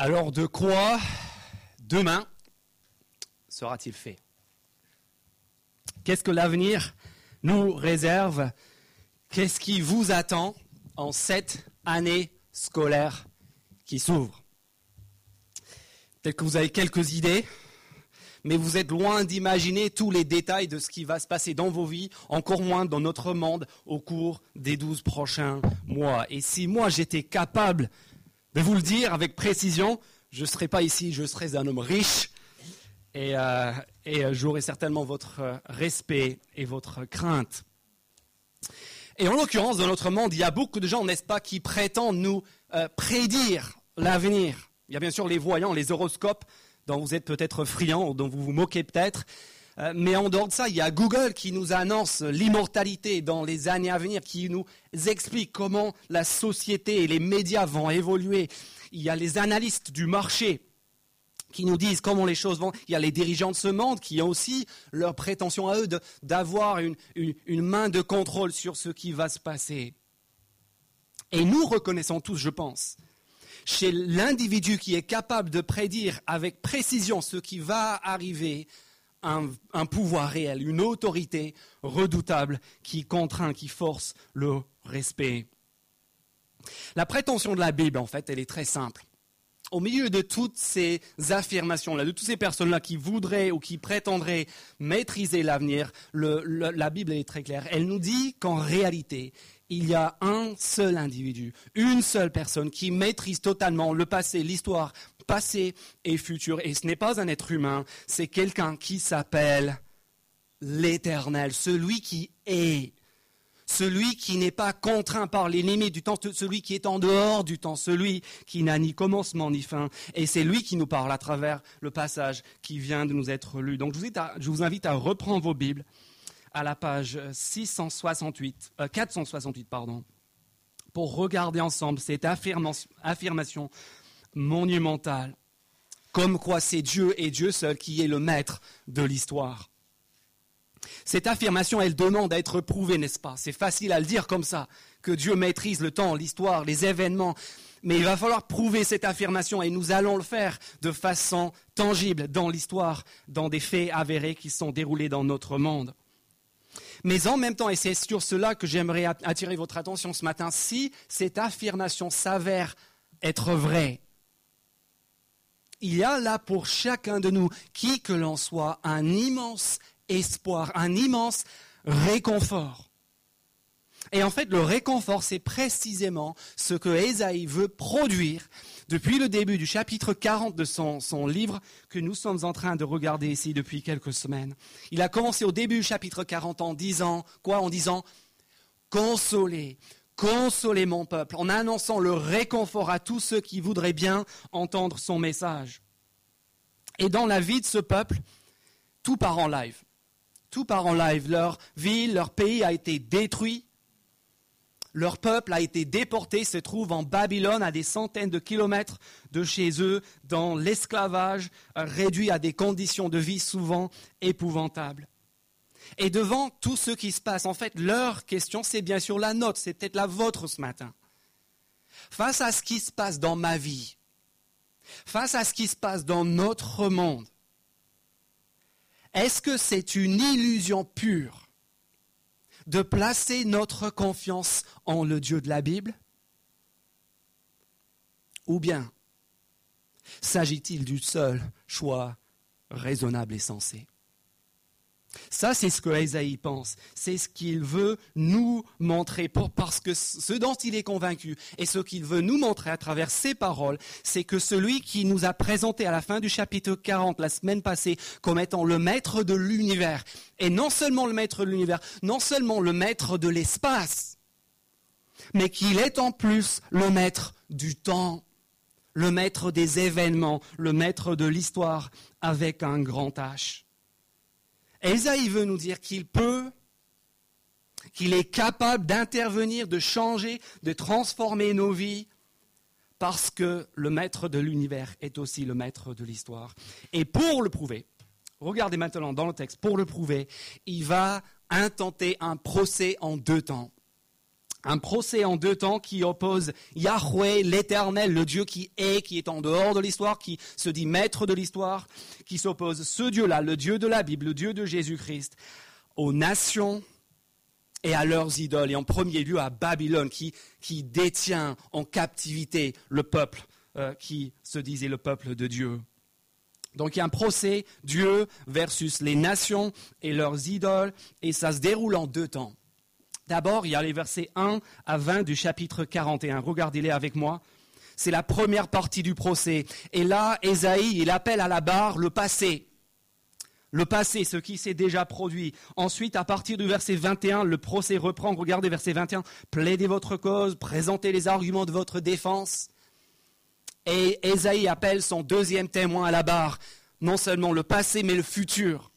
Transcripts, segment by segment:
Alors de quoi demain sera-t-il fait? Qu'est-ce que l'avenir nous réserve? Qu'est-ce qui vous attend en cette année scolaire qui s'ouvre? Peut-être que vous avez quelques idées, mais vous êtes loin d'imaginer tous les détails de ce qui va se passer dans vos vies, encore moins dans notre monde au cours des douze prochains mois. Et si moi j'étais capable de vous le dire avec précision, je ne serais pas ici, je serais un homme riche et, euh, euh, j'aurais certainement votre euh, respect et votre crainte. Et en l'occurrence, dans notre monde, il y a beaucoup de gens, n'est-ce pas, qui prétendent nous prédire l'avenir. Il y a bien sûr les voyants, les horoscopes, dont vous êtes peut-être friands, dont vous vous moquez peut-être. Mais en dehors de ça, il y a Google qui nous annonce l'immortalité dans les années à venir, qui nous explique comment la société et les médias vont évoluer. Il y a les analystes du marché qui nous disent comment les choses vont. Il y a les dirigeants de ce monde qui ont aussi leur prétention à eux d'avoir une, une main de contrôle sur ce qui va se passer. Et nous reconnaissons tous, je pense, chez l'individu qui est capable de prédire avec précision ce qui va arriver, un, pouvoir réel, une autorité redoutable qui contraint, qui force le respect. La prétention de la Bible, en fait, elle est très simple au milieu de toutes ces affirmations-là, de toutes ces personnes-là qui voudraient ou qui prétendraient maîtriser l'avenir, la Bible est très claire. Elle nous dit qu'en réalité, il y a un seul individu, une seule personne qui maîtrise totalement le passé, l'histoire, passé et futur. Et ce n'est pas un être humain, c'est quelqu'un qui s'appelle l'Éternel, celui qui est celui qui n'est pas contraint par les limites du temps, celui qui est en dehors du temps, celui qui n'a ni commencement ni fin. Et c'est lui qui nous parle à travers le passage qui vient de nous être lu. Donc je vous invite à, reprendre vos Bibles à la page 668, 468, euh, pardon, pour regarder ensemble cette affirmation monumentale, comme quoi c'est Dieu et Dieu seul qui est le maître de l'histoire. Cette affirmation, elle demande à être prouvée, n'est-ce pas? C'est facile à le dire comme ça, que Dieu maîtrise le temps, l'histoire, les événements. Mais il va falloir prouver cette affirmation et nous allons le faire de façon tangible dans l'histoire, dans des faits avérés qui sont déroulés dans notre monde. Mais en même temps, et c'est sur cela que j'aimerais attirer votre attention ce matin, si cette affirmation s'avère être vraie, il y a là pour chacun de nous, qui que l'on soit, un immense espoir, un immense réconfort. Et en fait, le réconfort, c'est précisément ce que Ésaïe veut produire depuis le début du chapitre 40 de son, livre que nous sommes en train de regarder ici depuis quelques semaines. Il a commencé au début du chapitre 40 en disant, quoi En disant, consolez, consolez mon peuple, en annonçant le réconfort à tous ceux qui voudraient bien entendre son message. Et dans la vie de ce peuple, tout part en live tout part en live. Leur ville, leur pays a été détruit. Leur peuple a été déporté, se trouve en Babylone, à des centaines de kilomètres de chez eux, dans l'esclavage, réduit à des conditions de vie souvent épouvantables. Et devant tout ce qui se passe, en fait, leur question, c'est bien sûr la nôtre, c'est peut-être la vôtre ce matin. Face à ce qui se passe dans ma vie, face à ce qui se passe dans notre monde, est-ce que c'est une illusion pure de placer notre confiance en le Dieu de la Bible? Ou bien s'agit-il du seul choix raisonnable et sensé? Ça, c'est ce que Esaïe pense. C'est ce qu'il veut nous montrer parce que ce dont il est convaincu et ce qu'il veut nous montrer à travers ses paroles, c'est que celui qui nous a présenté à la fin du chapitre 40 la semaine passée comme étant le maître de l'univers, et non seulement le maître de l'univers, non seulement le maître de l'espace, mais qu'il est en plus le maître du temps, le maître des événements, le maître de l'histoire avec un grand H. Esaïe veut nous dire qu'il peut, qu'il est capable d'intervenir, de changer, de transformer nos vies, parce que le maître de l'univers est aussi le maître de l'histoire. Et pour le prouver, regardez maintenant dans le texte, pour le prouver, il va intenter un procès en deux temps. Un procès en deux temps qui oppose Yahweh, l'éternel, le Dieu qui est, qui est en dehors de l'histoire, qui se dit maître de l'histoire, qui s'oppose ce Dieu-là, le Dieu de la Bible, le Dieu de Jésus-Christ, aux nations et à leurs idoles, et en premier lieu à Babylone, qui, détient en captivité le peuple euh, qui se disait le peuple de Dieu. Donc il y a un procès, Dieu versus les nations et leurs idoles, et ça se déroule en deux temps. D'abord, il y a les versets 1 à 20 du chapitre 41. Regardez-les avec moi. C'est la première partie du procès. Et là, Ésaïe, il appelle à la barre le passé. Le passé, ce qui s'est déjà produit. Ensuite, à partir du verset 21, le procès reprend. Regardez verset 21. Plaidez votre cause, présentez les arguments de votre défense. Et Ésaïe appelle son deuxième témoin à la barre. Non seulement le passé, mais le futur.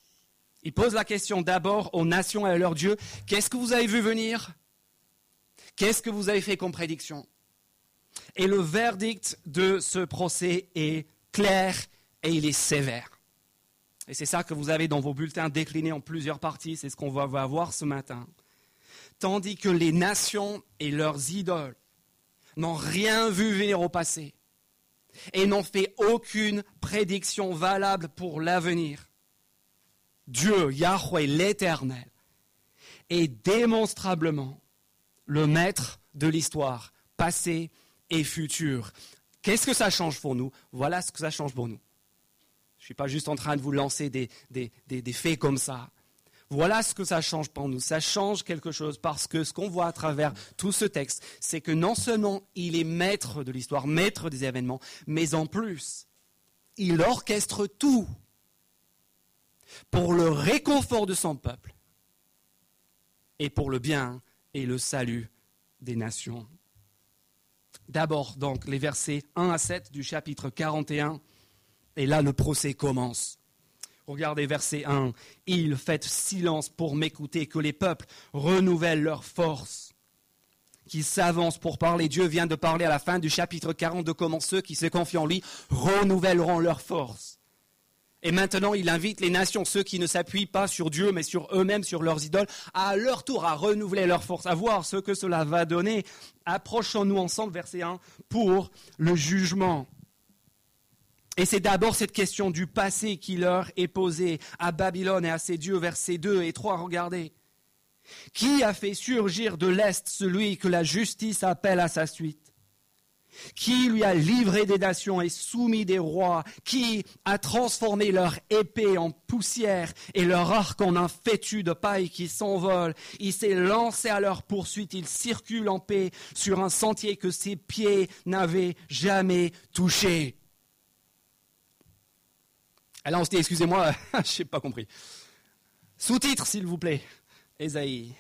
Il pose la question d'abord aux nations et à leur Dieu. Qu'est-ce que vous avez vu venir? Qu'est-ce que vous avez fait comme prédiction? Et le verdict de ce procès est clair et il est sévère. Et c'est ça que vous avez dans vos bulletins déclinés en plusieurs parties, c'est ce qu'on va voir ce matin. Tandis que les nations et leurs idoles n'ont rien vu venir au passé et n'ont fait aucune prédiction valable pour l'avenir. Dieu, Yahweh l'Éternel, est démonstrablement le maître de l'histoire, passée et future. Qu'est-ce que ça change pour nous? Voilà ce que ça change pour nous. Je ne suis pas juste en train de vous lancer des, des, faits comme ça. Voilà ce que ça change pour nous. Ça change quelque chose parce que ce qu'on voit à travers tout ce texte, c'est que non seulement il est maître de l'histoire, maître des événements, mais en plus, il orchestre tout pour le réconfort de son peuple et pour le bien et le salut des nations. D'abord, donc, les versets 1 à 7 du chapitre 41, et là le procès commence. Regardez verset 1. Il fait silence pour m'écouter, que les peuples renouvellent leur force, qu'ils s'avancent pour parler. Dieu vient de parler à la fin du chapitre 40 de comment ceux qui se confient en lui renouvelleront leur force. Et maintenant, il invite les nations, ceux qui ne s'appuient pas sur Dieu, mais sur eux-mêmes, sur leurs idoles, à leur tour à renouveler leur force, à voir ce que cela va donner. Approchons-nous ensemble, verset 1, pour le jugement. Et c'est d'abord cette question du passé qui leur est posée à Babylone et à ses dieux, versets 2 et 3, regardez. Qui a fait surgir de l'Est celui que la justice appelle à sa suite? Qui lui a livré des nations et soumis des rois, qui a transformé leur épée en poussière et leur arc en un fétu de paille qui s'envole. Il s'est lancé à leur poursuite, il circule en paix sur un sentier que ses pieds n'avaient jamais touché. Alors on se dit, excusez-moi, je n'ai pas compris. Sous-titre, s'il vous plaît, Esaïe.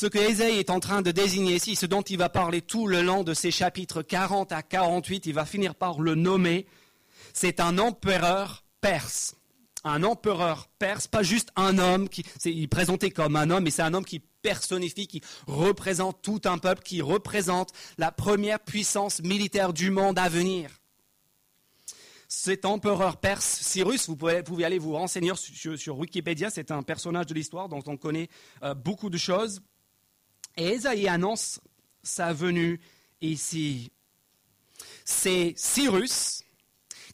Ce que Ésaïe est en train de désigner ici, ce dont il va parler tout le long de ces chapitres 40 à 48, il va finir par le nommer, c'est un empereur perse. Un empereur perse, pas juste un homme, qui, il est présenté comme un homme, mais c'est un homme qui personnifie, qui représente tout un peuple, qui représente la première puissance militaire du monde à venir. Cet empereur perse, Cyrus, vous pouvez, aller vous renseigner sur, Wikipédia, c'est un personnage de l'histoire dont on connaît euh, beaucoup de choses. Et Esaïe annonce sa venue ici. C'est Cyrus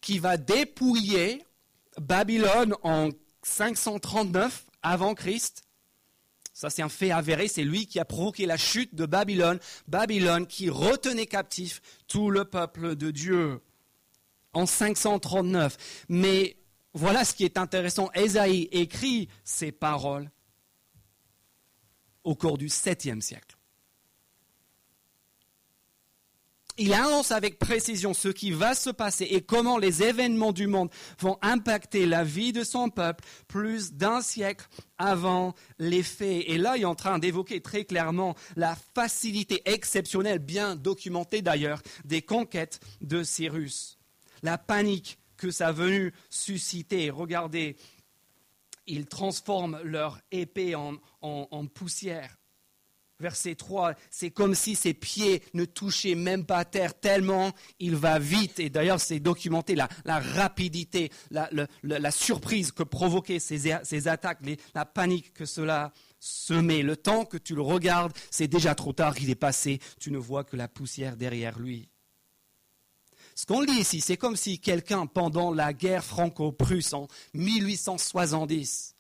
qui va dépouiller Babylone en 539 avant Christ. Ça, c'est un fait avéré. C'est lui qui a provoqué la chute de Babylone. Babylone qui retenait captif tout le peuple de Dieu en 539. Mais voilà ce qui est intéressant. Esaïe écrit ces paroles au cours du 7e siècle. Il annonce avec précision ce qui va se passer et comment les événements du monde vont impacter la vie de son peuple plus d'un siècle avant les faits. Et là, il est en train d'évoquer très clairement la facilité exceptionnelle, bien documentée d'ailleurs, des conquêtes de Cyrus. La panique que ça a venu susciter. Regardez ils transforment leur épée en, poussière. Verset 3, c'est comme si ses pieds ne touchaient même pas terre, tellement il va vite. Et d'ailleurs, c'est documenté la, rapidité, la, surprise que provoquaient ces, attaques, la panique que cela semé. Le temps que tu le regardes, c'est déjà trop tard, il est passé, tu ne vois que la poussière derrière lui. Ce qu'on lit ici, c'est comme si quelqu'un, pendant la guerre franco-prusse en 1870,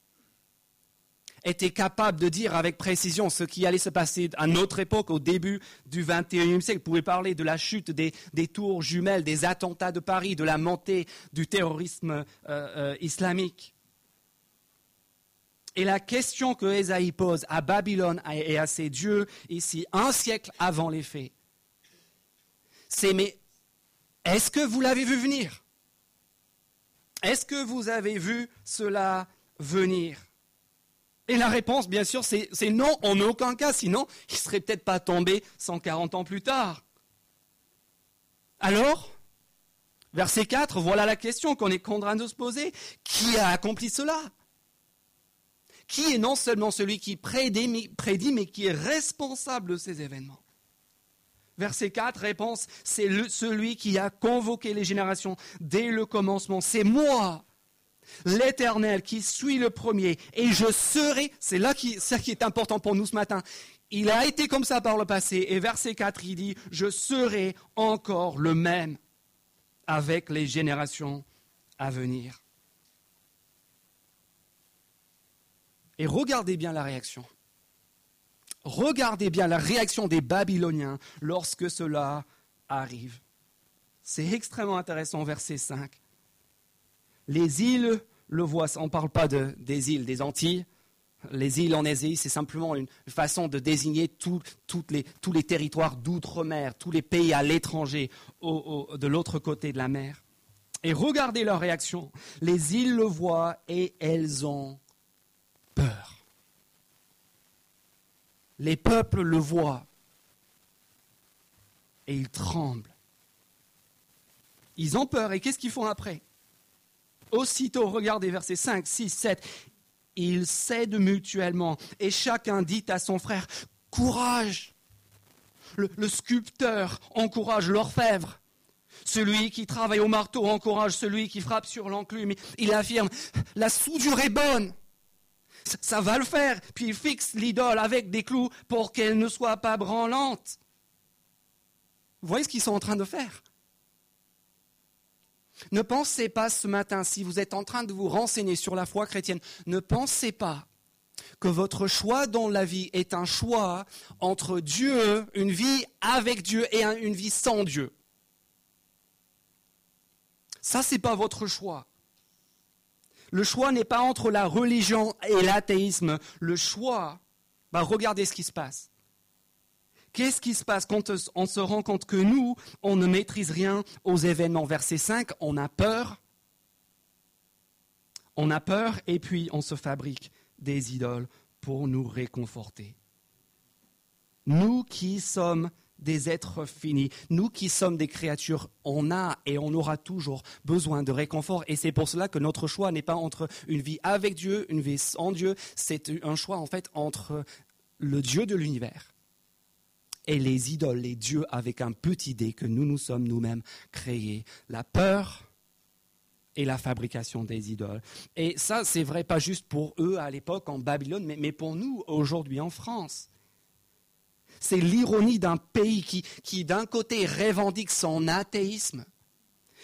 était capable de dire avec précision ce qui allait se passer à notre époque, au début du XXIe siècle. Vous pouvez parler de la chute des, tours jumelles, des attentats de Paris, de la montée du terrorisme euh, euh, islamique. Et la question que Ésaïe pose à Babylone et à ses dieux, ici, un siècle avant les faits, c'est mais est-ce que vous l'avez vu venir? Est-ce que vous avez vu cela venir? Et la réponse, bien sûr, c'est non, en aucun cas, sinon il ne serait peut-être pas tombé 140 ans plus tard. Alors, verset 4, voilà la question qu'on est contraint de se poser. Qui a accompli cela? Qui est non seulement celui qui prédit, mais qui est responsable de ces événements? Verset 4, réponse, c'est celui qui a convoqué les générations dès le commencement. C'est moi, l'Éternel, qui suis le premier. Et je serai, c'est là qui, ça qui est important pour nous ce matin. Il a été comme ça par le passé. Et verset 4, il dit, je serai encore le même avec les générations à venir. Et regardez bien la réaction. Regardez bien la réaction des Babyloniens lorsque cela arrive. C'est extrêmement intéressant, verset 5. Les îles le voient, on ne parle pas des îles des Antilles. Les îles en Asie, c'est simplement une façon de désigner tous les territoires d'outre-mer, tous les pays à l'étranger, de l'autre côté de la mer. Et regardez leur réaction. Les îles le voient et elles ont peur. Les peuples le voient et ils tremblent. Ils ont peur et qu'est-ce qu'ils font après? Aussitôt, regardez versets 5, 6, 7, ils cèdent mutuellement et chacun dit à son frère, courage. Le, le sculpteur encourage l'orfèvre. Celui qui travaille au marteau encourage celui qui frappe sur l'enclume. Il affirme, la soudure est bonne ça va le faire. Puis il fixe l'idole avec des clous pour qu'elle ne soit pas branlante. Vous voyez ce qu'ils sont en train de faire? Ne pensez pas ce matin, si vous êtes en train de vous renseigner sur la foi chrétienne, ne pensez pas que votre choix dans la vie est un choix entre Dieu, une vie avec Dieu et une vie sans Dieu. Ça, ce n'est pas votre choix. Le choix n'est pas entre la religion et l'athéisme. Le choix, bah regardez ce qui se passe. Qu'est-ce qui se passe quand on se rend compte que nous, on ne maîtrise rien aux événements? Verset 5, on a peur. On a peur et puis on se fabrique des idoles pour nous réconforter. Nous qui sommes des êtres finis. Nous qui sommes des créatures, on a et on aura toujours besoin de réconfort. Et c'est pour cela que notre choix n'est pas entre une vie avec Dieu, une vie sans Dieu. C'est un choix en fait entre le Dieu de l'univers et les idoles, les dieux avec un petit dé que nous nous sommes nous-mêmes créés. La peur et la fabrication des idoles. Et ça, c'est vrai pas juste pour eux à l'époque en Babylone, mais, mais pour nous aujourd'hui en France. C'est l'ironie d'un pays qui, d'un côté, revendique son athéisme,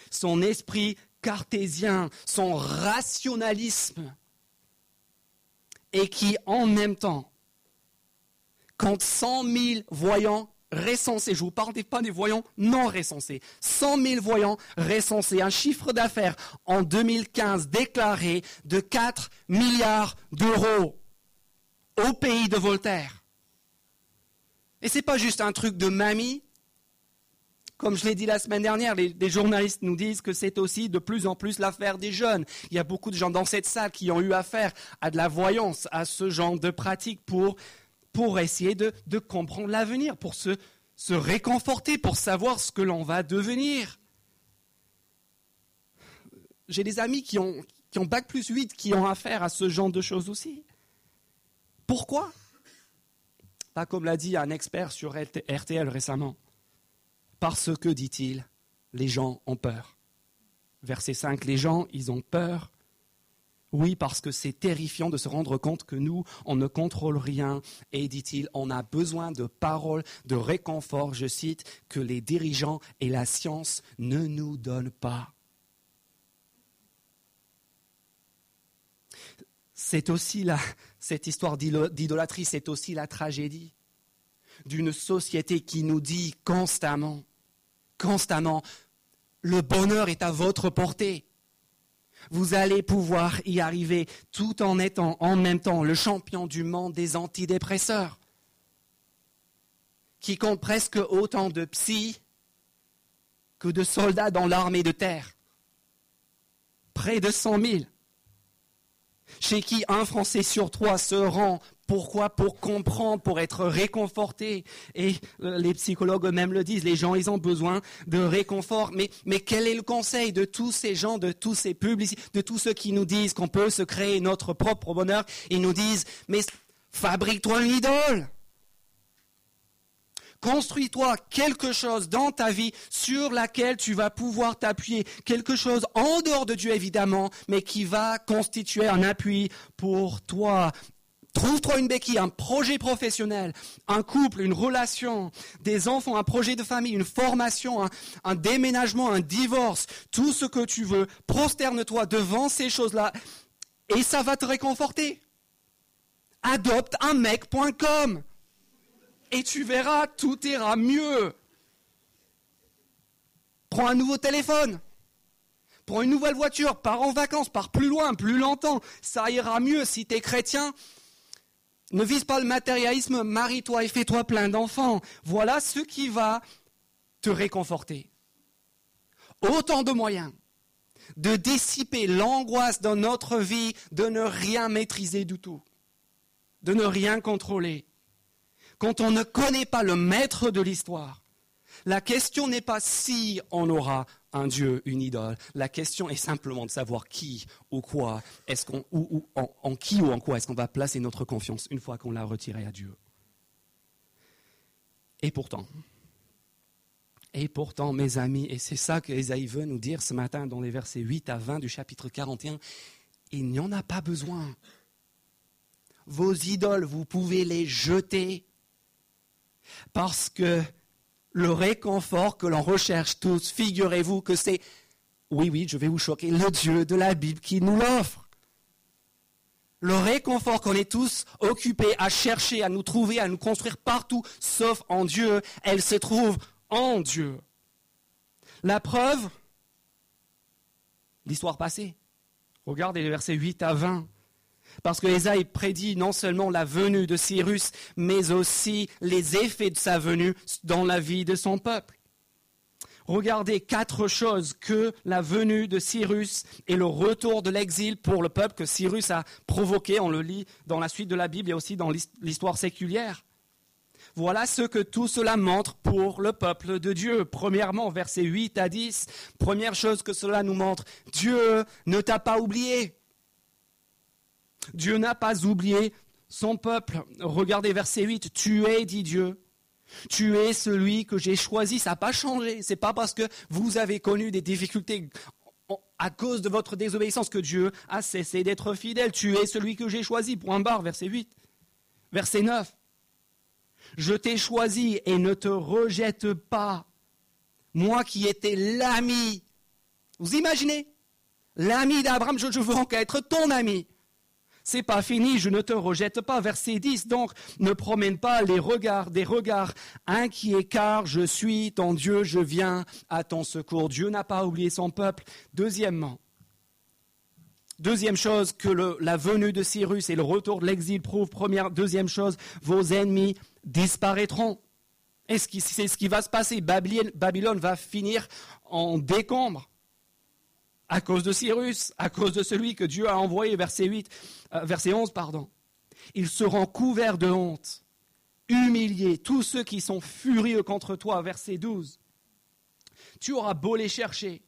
son esprit cartésien, son rationalisme, et qui, en même temps, compte 100 000 voyants recensés, je ne vous parle pas des voyants non recensés, 100 000 voyants recensés, un chiffre d'affaires en 2015 déclaré de 4 milliards d'euros au pays de Voltaire. Et ce n'est pas juste un truc de mamie. Comme je l'ai dit la semaine dernière, les, journalistes nous disent que c'est aussi de plus en plus l'affaire des jeunes. Il y a beaucoup de gens dans cette salle qui ont eu affaire à de la voyance, à ce genre de pratique pour, pour essayer de, comprendre l'avenir, pour se, se réconforter, pour savoir ce que l'on va devenir. J'ai des amis qui ont, qui ont Bac plus 8 qui ont affaire à ce genre de choses aussi. Pourquoi? Pas comme l'a dit un expert sur RTL récemment. Parce que, dit-il, les gens ont peur. Verset 5, les gens, ils ont peur. Oui, parce que c'est terrifiant de se rendre compte que nous, on ne contrôle rien. Et dit-il, on a besoin de paroles, de réconfort, je cite, que les dirigeants et la science ne nous donnent pas. C'est aussi la, cette histoire d'idolâtrie, c'est aussi la tragédie d'une société qui nous dit constamment, constamment, le bonheur est à votre portée. Vous allez pouvoir y arriver tout en étant en même temps le champion du monde des antidépresseurs, qui compte presque autant de psy que de soldats dans l'armée de terre. Près de 100 000 chez qui un Français sur trois se rend. Pourquoi Pour comprendre, pour être réconforté. Et euh, les psychologues eux-mêmes le disent, les gens, ils ont besoin de réconfort. Mais, mais quel est le conseil de tous ces gens, de tous ces publicités, de tous ceux qui nous disent qu'on peut se créer notre propre bonheur? Ils nous disent, mais fabrique-toi une idole Construis-toi quelque chose dans ta vie sur laquelle tu vas pouvoir t'appuyer. Quelque chose en dehors de Dieu, évidemment, mais qui va constituer un appui pour toi. Trouve-toi une béquille, un projet professionnel, un couple, une relation, des enfants, un projet de famille, une formation, un, déménagement, un divorce, tout ce que tu veux. Prosterne-toi devant ces choses-là et ça va te réconforter. Adopte un mec.com et tu verras, tout ira mieux. Prends un nouveau téléphone. Prends une nouvelle voiture, pars en vacances, pars plus loin, plus longtemps. Ça ira mieux si tu es chrétien. Ne vise pas le matérialisme, marie-toi et fais-toi plein d'enfants. Voilà ce qui va te réconforter. Autant de moyens de dissiper l'angoisse dans notre vie de ne rien maîtriser du tout, de ne rien contrôler quand on ne connaît pas le maître de l'histoire, la question n'est pas si on aura un Dieu, une idole. La question est simplement de savoir qui ou quoi est-ce qu'on, en, qui ou en quoi est-ce qu'on va placer notre confiance une fois qu'on l'a retiré à Dieu. Et pourtant, et pourtant, mes amis, et c'est ça que Esaïe veut nous dire ce matin dans les versets 8 à 20 du chapitre 41, il n'y en a pas besoin. Vos idoles, vous pouvez les jeter parce que le réconfort que l'on recherche tous, figurez-vous que c'est, oui, oui, je vais vous choquer, le Dieu de la Bible qui nous l'offre. Le réconfort qu'on est tous occupés à chercher, à nous trouver, à nous construire partout, sauf en Dieu, elle se trouve en Dieu. La preuve, l'histoire passée. Regardez les versets 8 à 20. Parce que Ésaïe prédit non seulement la venue de Cyrus, mais aussi les effets de sa venue dans la vie de son peuple. Regardez quatre choses que la venue de Cyrus et le retour de l'exil pour le peuple que Cyrus a provoqué, on le lit dans la suite de la Bible et aussi dans l'histoire séculière. Voilà ce que tout cela montre pour le peuple de Dieu. Premièrement, versets 8 à 10, première chose que cela nous montre, Dieu ne t'a pas oublié. Dieu n'a pas oublié son peuple. Regardez verset 8. Tu es, dit Dieu. Tu es celui que j'ai choisi. Ça n'a pas changé. C'est pas parce que vous avez connu des difficultés à cause de votre désobéissance que Dieu a cessé d'être fidèle. Tu es celui que j'ai choisi. Point barre, verset 8. Verset 9. Je t'ai choisi et ne te rejette pas. Moi qui étais l'ami. Vous imaginez? L'ami d'Abraham, je, veux encore être ton ami. C'est pas fini, je ne te rejette pas. Verset 10, donc, ne promène pas les regards, des regards inquiets, car je suis ton Dieu, je viens à ton secours. Dieu n'a pas oublié son peuple. Deuxièmement, Deuxième chose que la venue de Cyrus et le retour de l'exil prouvent. Première, deuxième chose, vos ennemis disparaîtront. C'est ce qui va se passer? Babylone va finir en décombre à cause de Cyrus, à cause de celui que Dieu a envoyé, verset 8, euh, verset 11, pardon. Ils seront couverts de honte, humiliés, tous ceux qui sont furieux contre toi, verset 12. Tu auras beau les chercher,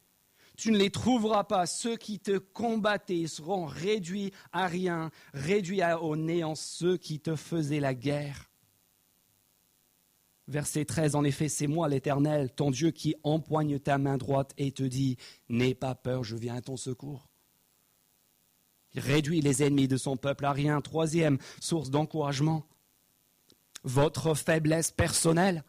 tu ne les trouveras pas. Ceux qui te combattaient seront réduits à rien, réduits au néant, ceux qui te faisaient la guerre. Verset 13, en effet, c'est moi l'Éternel, ton Dieu, qui empoigne ta main droite et te dit, n'aie pas peur, je viens à ton secours. Il réduit les ennemis de son peuple à rien. Troisième source d'encouragement. Votre faiblesse personnelle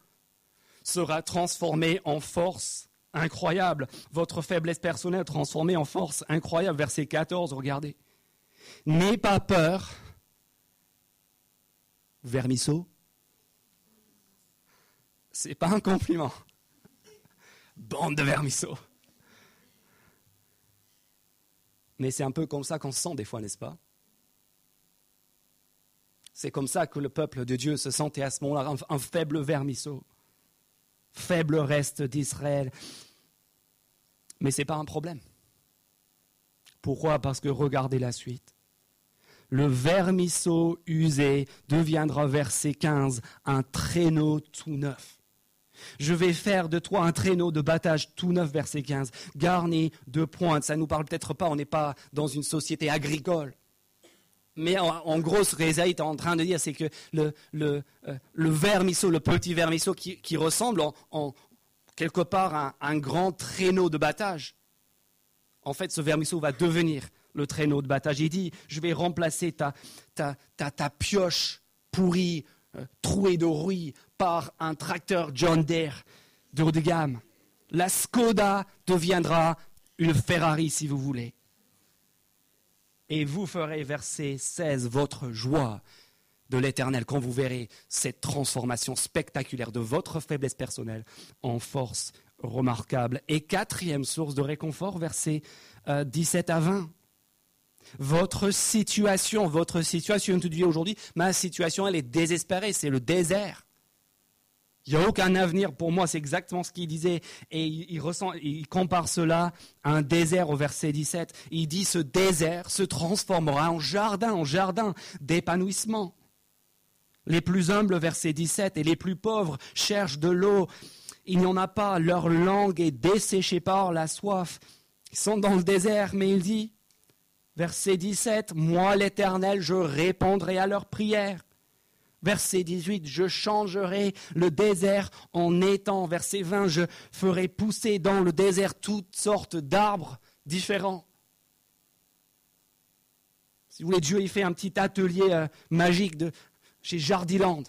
sera transformée en force incroyable. Votre faiblesse personnelle transformée en force incroyable. Verset 14, regardez. N'aie pas peur. Vermisseau. C'est pas un compliment. Bande de vermisseaux. Mais c'est un peu comme ça qu'on se sent des fois, n'est-ce pas? C'est comme ça que le peuple de Dieu se sentait à ce moment-là, un, faible vermisseau, faible reste d'Israël. Mais ce n'est pas un problème. Pourquoi? Parce que regardez la suite. Le vermisseau usé deviendra, verset 15, un traîneau tout neuf. Je vais faire de toi un traîneau de battage tout neuf, verset 15, garni de pointe. Ça ne nous parle peut-être pas, on n'est pas dans une société agricole. Mais en, gros, ce est en train de dire, c'est que le, le, euh, le, petit vermisseau qui, ressemble en, quelque part à un, grand traîneau de battage, en fait, ce vermisseau va devenir le traîneau de battage. Il dit, je vais remplacer ta pioche pourrie, trouée de rouille, par un tracteur John Deere de haut de gamme. La Skoda deviendra une Ferrari, si vous voulez. Et vous ferez, verset 16, votre joie de l'éternel quand vous verrez cette transformation spectaculaire de votre faiblesse personnelle en force remarquable. Et quatrième source de réconfort, verset 17 euh, à 20. Votre situation, votre situation, tu dis aujourd'hui, ma situation, elle est désespérée, c'est le désert. Il n'y a aucun avenir pour moi, c'est exactement ce qu'il disait. Et il, compare cela à un désert au verset 17. Il dit ce désert se transformera en jardin, en jardin d'épanouissement. Les plus humbles, verset 17, et les plus pauvres cherchent de l'eau. Il n'y en a pas, leur langue est desséchée par la soif. Ils sont dans le désert, mais il dit, verset 17, Moi l'Éternel, je répondrai à leurs prières. Verset 18, je changerai le désert en étang. Verset 20, je ferai pousser dans le désert toutes sortes d'arbres différents. Si vous voulez, Dieu, il fait un petit atelier euh, magique de, chez Jardiland.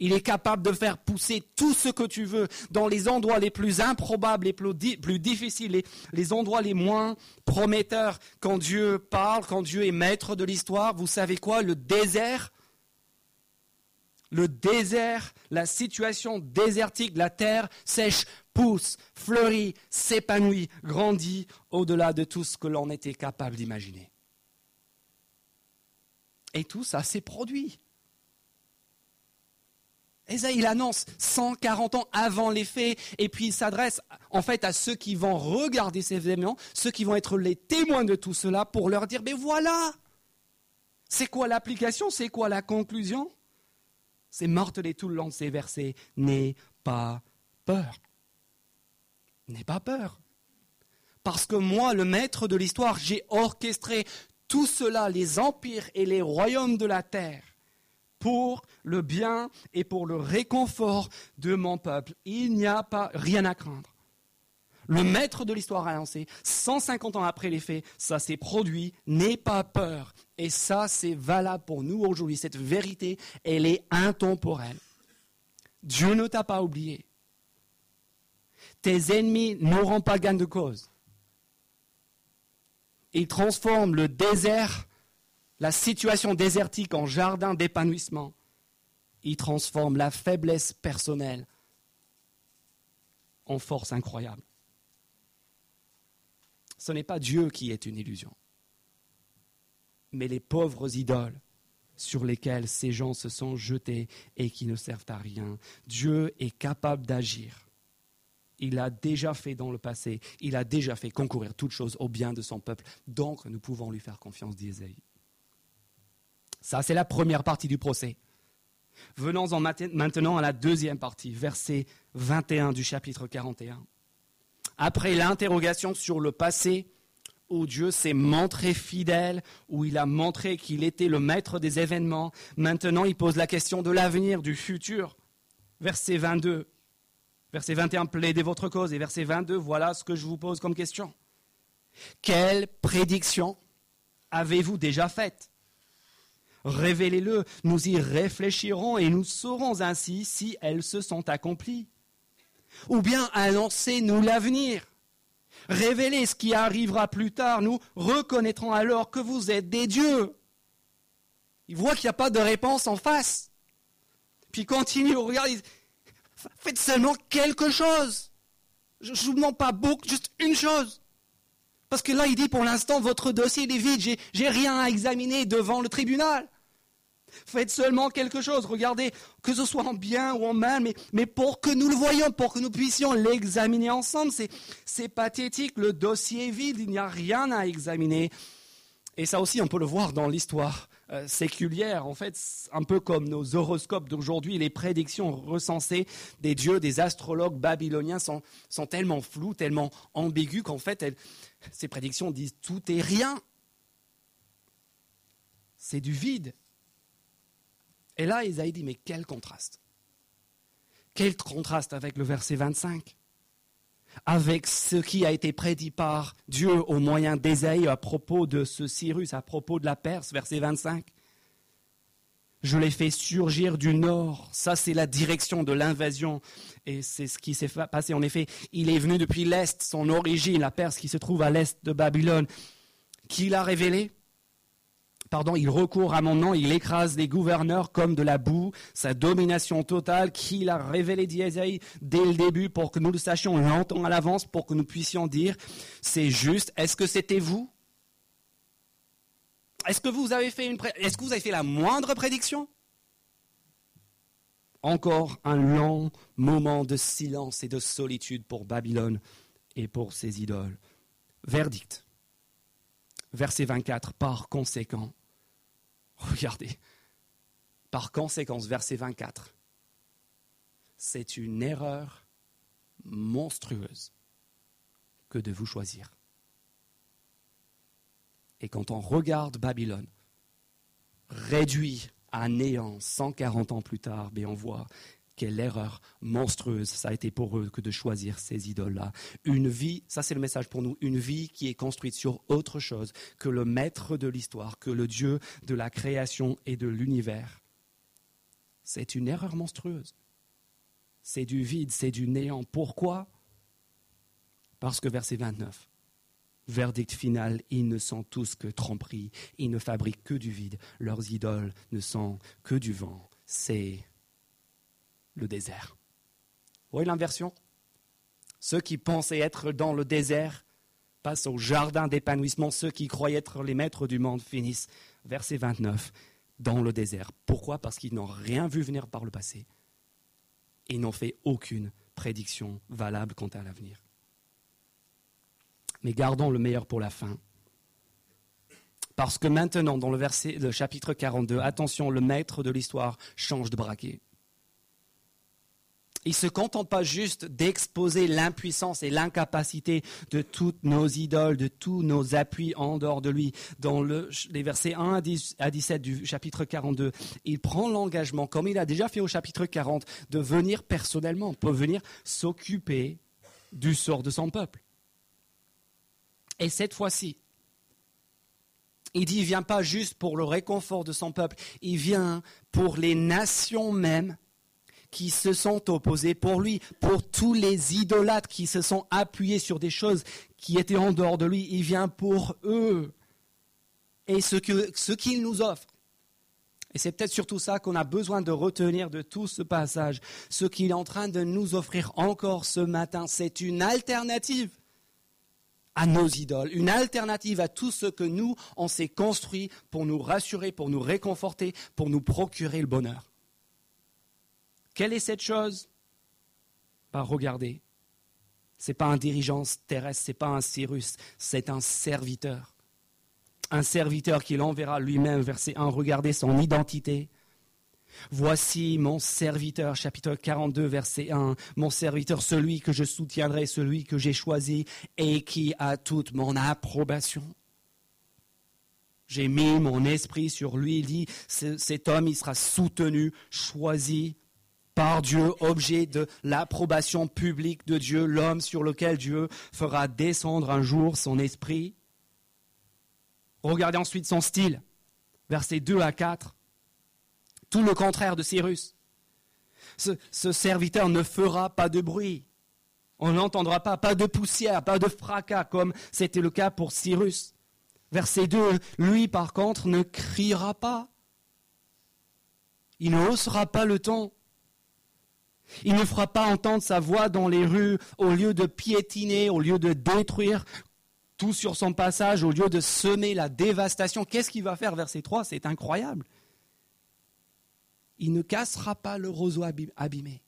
Il est capable de faire pousser tout ce que tu veux dans les endroits les plus improbables, les plus, difficiles, les, les, endroits les moins prometteurs. Quand Dieu parle, quand Dieu est maître de l'histoire, vous savez quoi? Le désert le désert, la situation désertique, la terre sèche, pousse, fleurit, s'épanouit, grandit au-delà de tout ce que l'on était capable d'imaginer. Et tout ça s'est produit. Esaïe l'annonce 140 ans avant les faits, et puis il s'adresse en fait à ceux qui vont regarder ces événements, ceux qui vont être les témoins de tout cela, pour leur dire, mais voilà, c'est quoi l'application, c'est quoi la conclusion? C'est martelé tout le long de ces versets. N'aie pas peur. N'aie pas peur. Parce que moi, le maître de l'histoire, j'ai orchestré tout cela, les empires et les royaumes de la terre, pour le bien et pour le réconfort de mon peuple. Il n'y a pas rien à craindre. Le maître de l'histoire a lancé, 150 ans après les faits, ça s'est produit, n'aie pas peur. Et ça, c'est valable pour nous aujourd'hui. Cette vérité, elle est intemporelle. Dieu ne t'a pas oublié. Tes ennemis n'auront pas gain de cause. Ils transforment le désert, la situation désertique en jardin d'épanouissement. Ils transforment la faiblesse personnelle en force incroyable ce n'est pas Dieu qui est une illusion, mais les pauvres idoles sur lesquelles ces gens se sont jetés et qui ne servent à rien. Dieu est capable d'agir. Il a déjà fait dans le passé, il a déjà fait concourir toutes choses au bien de son peuple. Donc nous pouvons lui faire confiance, dit Isaïe. Ça, c'est la première partie du procès. Venons-en maintenant à la deuxième partie, verset 21 du chapitre 41 après l'interrogation sur le passé, où Dieu s'est montré fidèle, où il a montré qu'il était le maître des événements, maintenant il pose la question de l'avenir, du futur. Verset 22. Verset 21, plaidez votre cause. Et verset 22, voilà ce que je vous pose comme question. Quelle prédiction avez-vous déjà faites Révélez-le, nous y réfléchirons et nous saurons ainsi si elles se sont accomplies. Ou bien annoncez-nous l'avenir. Révélez ce qui arrivera plus tard, nous reconnaîtrons alors que vous êtes des dieux. Il voit qu'il n'y a pas de réponse en face. Puis il continue, regarde, faites seulement quelque chose. Je ne vous demande pas beaucoup, juste une chose. Parce que là, il dit pour l'instant, votre dossier est vide, j'ai rien à examiner devant le tribunal. Faites seulement quelque chose, regardez, que ce soit en bien ou en mal, mais, pour que nous le voyions, pour que nous puissions l'examiner ensemble, c'est pathétique, le dossier est vide, il n'y a rien à examiner. Et ça aussi, on peut le voir dans l'histoire euh, séculière. En fait, un peu comme nos horoscopes d'aujourd'hui, les prédictions recensées des dieux, des astrologues babyloniens sont, tellement floues, tellement ambiguës qu'en fait, ces prédictions disent tout est rien. C'est du vide. Et là, Isaïe dit, mais quel contraste. Quel contraste avec le verset 25 avec ce qui a été prédit par Dieu au moyen d'Ésaïe à propos de ce Cyrus, à propos de la Perse, verset 25. Je l'ai fait surgir du nord. Ça, c'est la direction de l'invasion. Et c'est ce qui s'est passé. En effet, il est venu depuis l'Est, son origine, la Perse qui se trouve à l'Est de Babylone. Qui l'a révélé? Pardon, il recourt à mon nom, il écrase les gouverneurs comme de la boue, sa domination totale qu'il a révélé d'Isaïe dès le début pour que nous le sachions longtemps à l'avance, pour que nous puissions dire, c'est juste, est-ce que c'était vous? Est-ce que vous avez fait est-ce que vous avez fait la moindre prédiction? Encore un long moment de silence et de solitude pour Babylone et pour ses idoles. Verdict. Verset 24. Par conséquent, Regardez. Par conséquence, verset 24, c'est une erreur monstrueuse que de vous choisir. Et quand on regarde Babylone, réduit à néant 140 ans plus tard, mais on voit quelle erreur monstrueuse ça a été pour eux que de choisir ces idoles-là. Une vie, ça c'est le message pour nous, une vie qui est construite sur autre chose que le maître de l'histoire, que le Dieu de la création et de l'univers. C'est une erreur monstrueuse. C'est du vide, c'est du néant. Pourquoi? Parce que verset 29, verdict final, ils ne sont tous que tromperies, ils ne fabriquent que du vide, leurs idoles ne sont que du vent. C'est le désert. Vous voyez l'inversion? Ceux qui pensaient être dans le désert passent au jardin d'épanouissement. Ceux qui croyaient être les maîtres du monde finissent, verset 29, dans le désert. Pourquoi? Parce qu'ils n'ont rien vu venir par le passé et n'ont fait aucune prédiction valable quant à l'avenir. Mais gardons le meilleur pour la fin. Parce que maintenant, dans le, verset, le chapitre 42, attention, le maître de l'histoire change de braquet il ne se contente pas juste d'exposer l'impuissance et l'incapacité de toutes nos idoles, de tous nos appuis en dehors de lui. Dans les versets 1 à 17 du chapitre 42, il prend l'engagement, comme il a déjà fait au chapitre 40, de venir personnellement, pour venir s'occuper du sort de son peuple. Et cette fois-ci, il dit, il vient pas juste pour le réconfort de son peuple, il vient pour les nations mêmes qui se sont opposés pour lui, pour tous les idolâtres qui se sont appuyés sur des choses qui étaient en dehors de lui. Il vient pour eux. Et ce qu'il nous offre, et c'est peut-être surtout ça qu'on a besoin de retenir de tout ce passage, ce qu'il est en train de nous offrir encore ce matin, c'est une alternative à nos idoles, une alternative à tout ce que nous, on s'est construit pour nous rassurer, pour nous réconforter, pour nous procurer le bonheur. Quelle est cette chose? Bah regardez, ce n'est pas un dirigeant terrestre, ce n'est pas un Cyrus, c'est un serviteur. Un serviteur qui l'enverra lui-même, verset 1, regardez son identité. Voici mon serviteur, chapitre 42, verset 1, mon serviteur, celui que je soutiendrai, celui que j'ai choisi et qui a toute mon approbation. J'ai mis mon esprit sur lui, il dit, cet homme, il sera soutenu, choisi, par Dieu, objet de l'approbation publique de Dieu, l'homme sur lequel Dieu fera descendre un jour son esprit. Regardez ensuite son style, versets 2 à 4. Tout le contraire de Cyrus. Ce, serviteur ne fera pas de bruit. On n'entendra pas, pas de poussière, pas de fracas comme c'était le cas pour Cyrus. Verset 2, lui par contre ne criera pas. Il ne haussera pas le ton. Il ne fera pas entendre sa voix dans les rues au lieu de piétiner, au lieu de détruire tout sur son passage, au lieu de semer la dévastation. Qu'est-ce qu'il va faire, verset 3 C'est incroyable. Il ne cassera pas le roseau abîmé.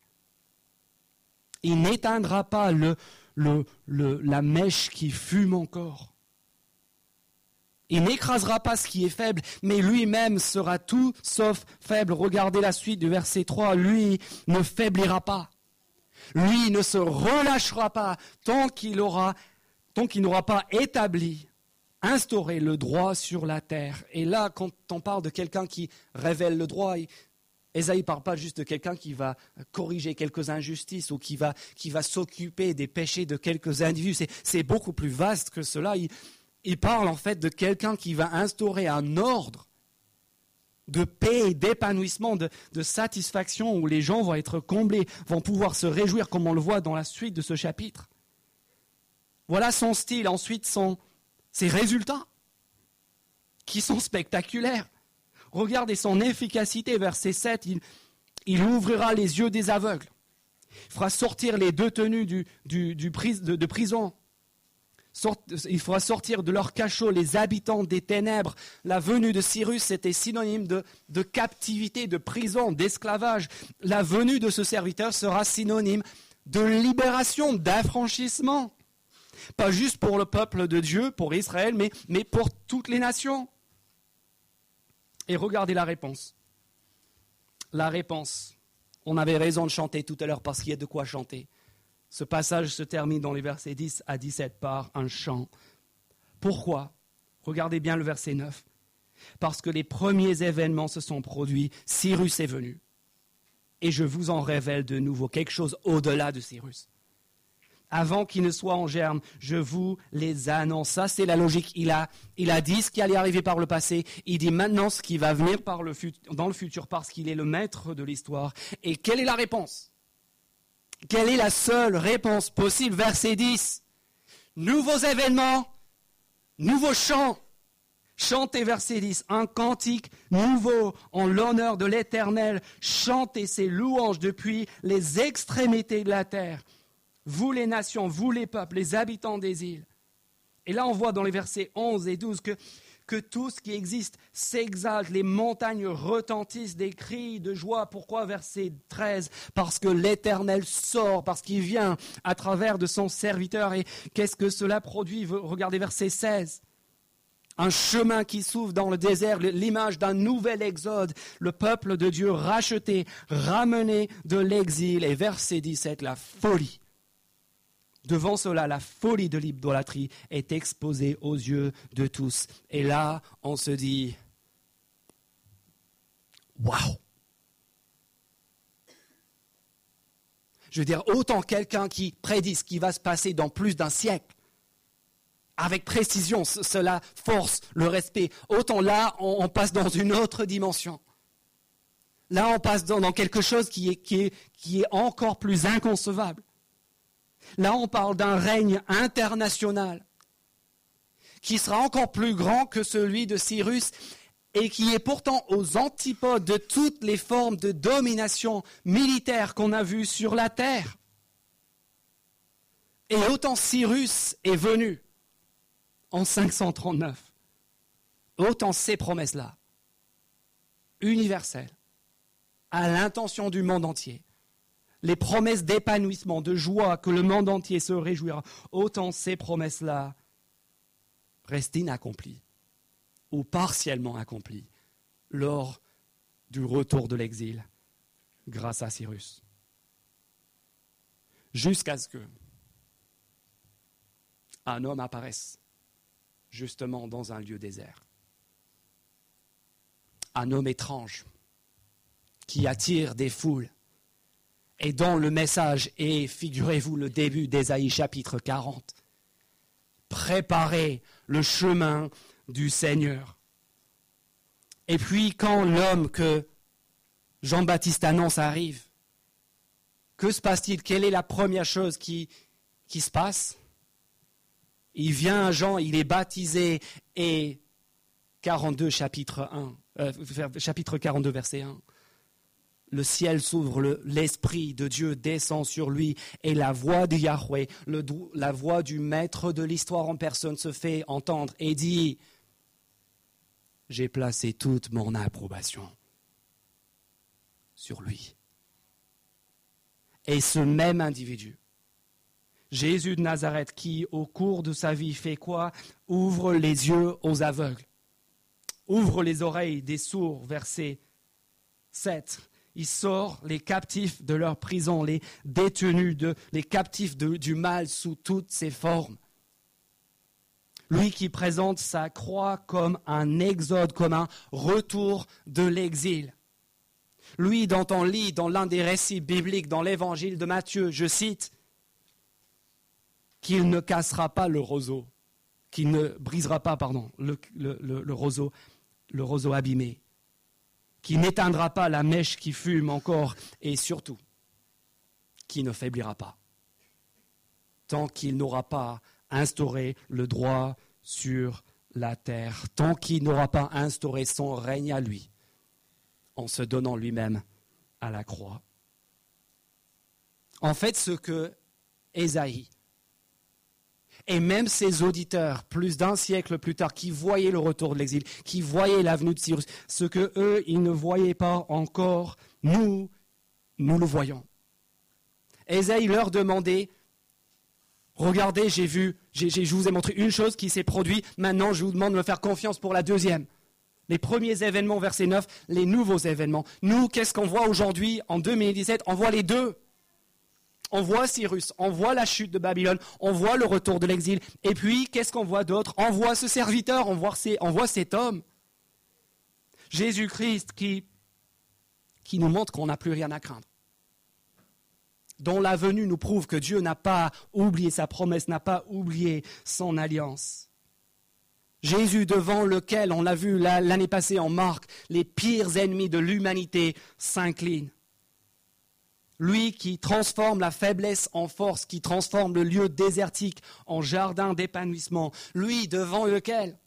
Il n'éteindra pas la mèche qui fume encore. Il n'écrasera pas ce qui est faible, mais lui-même sera tout sauf faible. Regardez la suite du verset 3. Lui ne faiblira pas. Lui ne se relâchera pas tant qu'il aura, tant qu'il n'aura pas établi, instauré le droit sur la terre. Et là, quand on parle de quelqu'un qui révèle le droit, Esaïe ne parle pas juste de quelqu'un qui va corriger quelques injustices ou qui va, s'occuper des péchés de quelques individus. C'est beaucoup plus vaste que cela. Il parle en fait de quelqu'un qui va instaurer un ordre de paix, d'épanouissement, de, satisfaction, où les gens vont être comblés, vont pouvoir se réjouir, comme on le voit dans la suite de ce chapitre. Voilà son style, ensuite ses résultats, qui sont spectaculaires. Regardez son efficacité, verset 7, il, ouvrira les yeux des aveugles, il fera sortir les deux tenues du, du, de prison, il faudra sortir de leur cachot les habitants des ténèbres. La venue de Cyrus était synonyme de, captivité, de prison, d'esclavage. La venue de ce serviteur sera synonyme de libération, d'affranchissement. Pas juste pour le peuple de Dieu, pour Israël, mais pour toutes les nations. Et regardez la réponse. La réponse. On avait raison de chanter tout à l'heure parce qu'il y a de quoi chanter. Ce passage se termine dans les versets 10 à 17 par un chant. Pourquoi? Regardez bien le verset 9. Parce que les premiers événements se sont produits, Cyrus est venu. Et je vous en révèle de nouveau quelque chose au-delà de Cyrus. Avant qu'il ne soit en germe, je vous les annonce. Ça, c'est la logique. Il a, il a dit ce qui allait arriver par le passé. Il dit maintenant ce qui va venir dans le futur parce qu'il est le maître de l'histoire. Et quelle est la réponse? Quelle est la seule réponse possible? Verset 10. Nouveaux événements, nouveaux chants. Chantez, verset 10, un cantique nouveau en l'honneur de l'Éternel. Chantez ses louanges depuis les extrémités de la terre. Vous les nations, vous les peuples, les habitants des îles. Et là, on voit dans les versets 11 et 12 que que tout ce qui existe s'exalte, les montagnes retentissent des cris de joie. Pourquoi verset 13 Parce que l'Éternel sort, parce qu'il vient à travers de son serviteur. Et qu'est-ce que cela produit? Regardez verset 16 un chemin qui s'ouvre dans le désert, l'image d'un nouvel exode, le peuple de Dieu racheté, ramené de l'exil, et verset 17, la folie Devant cela, la folie de l'idolâtrie est exposée aux yeux de tous. Et là, on se dit, waouh Je veux dire, autant quelqu'un qui prédit ce qui va se passer dans plus d'un siècle, avec précision, cela force le respect. Autant là, on, passe dans une autre dimension. Là, on passe dans, quelque chose qui est encore plus inconcevable. Là, on parle d'un règne international qui sera encore plus grand que celui de Cyrus et qui est pourtant aux antipodes de toutes les formes de domination militaire qu'on a vues sur la terre. Et autant Cyrus est venu en 539, autant ces promesses-là, universelles, à l'intention du monde entier, les promesses d'épanouissement, de joie, que le monde entier se réjouira, autant ces promesses-là restent inaccomplies ou partiellement accomplies lors du retour de l'exil grâce à Cyrus. Jusqu'à ce que un homme apparaisse justement dans un lieu désert. Un homme étrange qui attire des foules et dont le message est, figurez-vous, le début d'Ésaïe chapitre 40. Préparez le chemin du Seigneur. Et puis quand l'homme que Jean-Baptiste annonce arrive, que se passe-t-il? Quelle est la première chose qui, qui se passe? Il vient à Jean, il est baptisé et 42 chapitre 1, euh, chapitre 42 verset 1 le ciel s'ouvre, l'Esprit de Dieu descend sur lui et la voix de Yahweh, la voix du maître de l'histoire en personne se fait entendre et dit, j'ai placé toute mon approbation sur lui. Et ce même individu, Jésus de Nazareth, qui au cours de sa vie fait quoi? Ouvre les yeux aux aveugles, ouvre les oreilles des sourds, verset 7 il sort les captifs de leur prison, les détenus, de, les captifs du mal sous toutes ses formes. Lui qui présente sa croix comme un exode, comme un retour de l'exil. Lui dont on lit dans l'un des récits bibliques, dans l'évangile de Matthieu, je cite, qu'il ne cassera pas le roseau, qu'il ne brisera pas, pardon, le, le roseau, le roseau abîmé, qui n'éteindra pas la mèche qui fume encore, et surtout, qui ne faiblira pas, tant qu'il n'aura pas instauré le droit sur la terre, tant qu'il n'aura pas instauré son règne à lui, en se donnant lui-même à la croix. En fait, ce que Ésaïe et même ses auditeurs, plus d'un siècle plus tard, qui voyaient le retour de l'exil, qui voyaient l'avenue de Cyrus, ce que eux, ils ne voyaient pas encore, nous, nous le voyons. Ésaïe leur demandait, regardez, j'ai vu, je vous ai montré une chose qui s'est produite, maintenant je vous demande de me faire confiance pour la deuxième. Les premiers événements, verset 9, les nouveaux événements. Nous, qu'est-ce qu'on voit aujourd'hui en 2017 On voit les deux on voit Cyrus, on voit la chute de Babylone, on voit le retour de l'exil. Et puis, qu'est-ce qu'on voit d'autre? On voit ce serviteur, on voit, cet homme. Jésus-Christ qui, qui nous montre qu'on n'a plus rien à craindre. Dont la venue nous prouve que Dieu n'a pas oublié sa promesse, n'a pas oublié son alliance. Jésus devant lequel, on l'a vu l'année passée en Marc, les pires ennemis de l'humanité s'inclinent lui qui transforme la faiblesse en force, qui transforme le lieu désertique en jardin d'épanouissement, lui devant lequel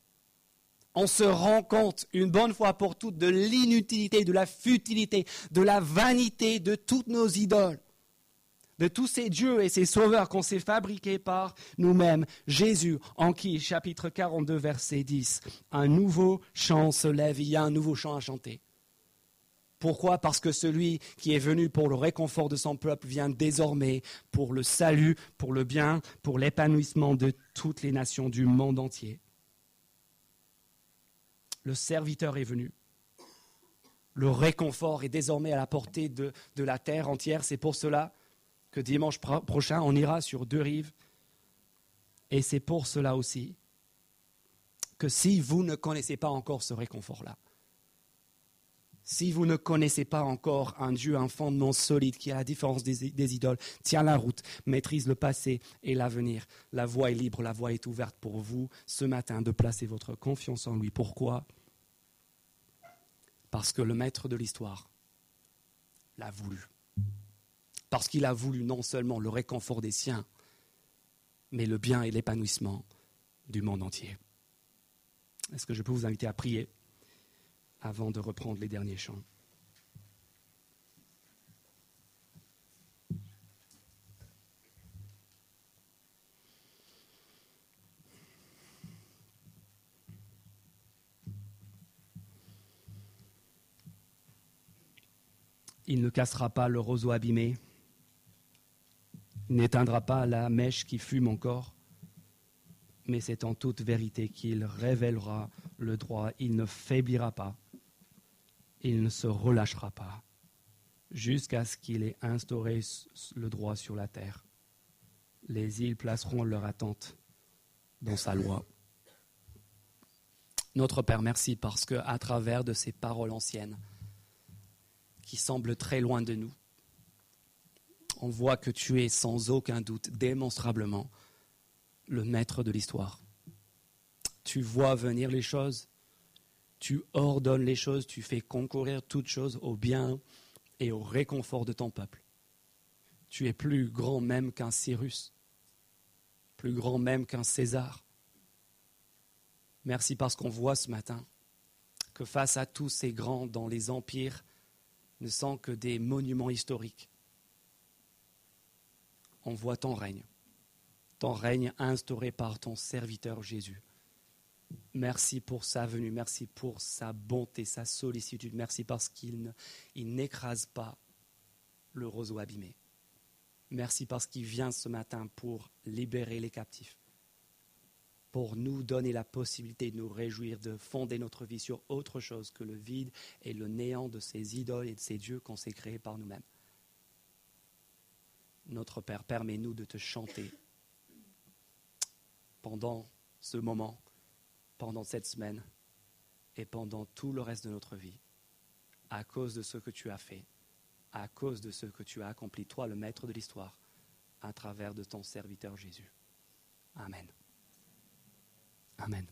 on se rend compte une bonne fois pour toutes de l'inutilité, de la futilité, de la vanité de toutes nos idoles, de tous ces dieux et ces sauveurs qu'on s'est fabriqués par nous-mêmes. Jésus, en qui, chapitre 42, verset 10, un nouveau chant se lève, il y a un nouveau chant à chanter. Pourquoi? Parce que celui qui est venu pour le réconfort de son peuple vient désormais pour le salut, pour le bien, pour l'épanouissement de toutes les nations du monde entier. Le serviteur est venu. Le réconfort est désormais à la portée de, la terre entière. C'est pour cela que dimanche prochain, on ira sur deux rives. Et c'est pour cela aussi que si vous ne connaissez pas encore ce réconfort-là, si vous ne connaissez pas encore un Dieu, un fondement solide qui, à la différence des, idoles, tient la route, maîtrise le passé et l'avenir, la voie est libre, la voie est ouverte pour vous ce matin de placer votre confiance en lui. Pourquoi? Parce que le maître de l'histoire l'a voulu. Parce qu'il a voulu non seulement le réconfort des siens, mais le bien et l'épanouissement du monde entier. Est-ce que je peux vous inviter à prier? Avant de reprendre les derniers chants. Il ne cassera pas le roseau abîmé, n'éteindra pas la mèche qui fume encore, mais c'est en toute vérité qu'il révélera le droit, il ne faiblira pas, il ne se relâchera pas jusqu'à ce qu'il ait instauré le droit sur la terre. Les îles placeront leur attente dans sa loi. Notre Père, merci parce que à travers de ces paroles anciennes qui semblent très loin de nous, on voit que tu es sans aucun doute démonstrablement le maître de l'histoire. tu vois venir les choses, tu ordonnes les choses, tu fais concourir toutes choses au bien et au réconfort de ton peuple. Tu es plus grand même qu'un Cyrus, plus grand même qu'un César. Merci parce qu'on voit ce matin que face à tous ces grands dans les empires ne sont que des monuments historiques. On voit ton règne, ton règne instauré par ton serviteur Jésus. Merci pour sa venue, merci pour sa bonté, sa sollicitude, merci parce qu'il n'écrase pas le roseau abîmé. Merci parce qu'il vient ce matin pour libérer les captifs, pour nous donner la possibilité de nous réjouir, de fonder notre vie sur autre chose que le vide et le néant de ces idoles et de ces dieux qu'on s'est créés par nous-mêmes. Notre Père, permets-nous de te chanter pendant ce moment, pendant cette semaine et pendant tout le reste de notre vie, à cause de ce que tu as fait à cause de ce que tu as accompli, toi le maître de l'histoire, à travers de ton serviteur Jésus. Amen. Amen.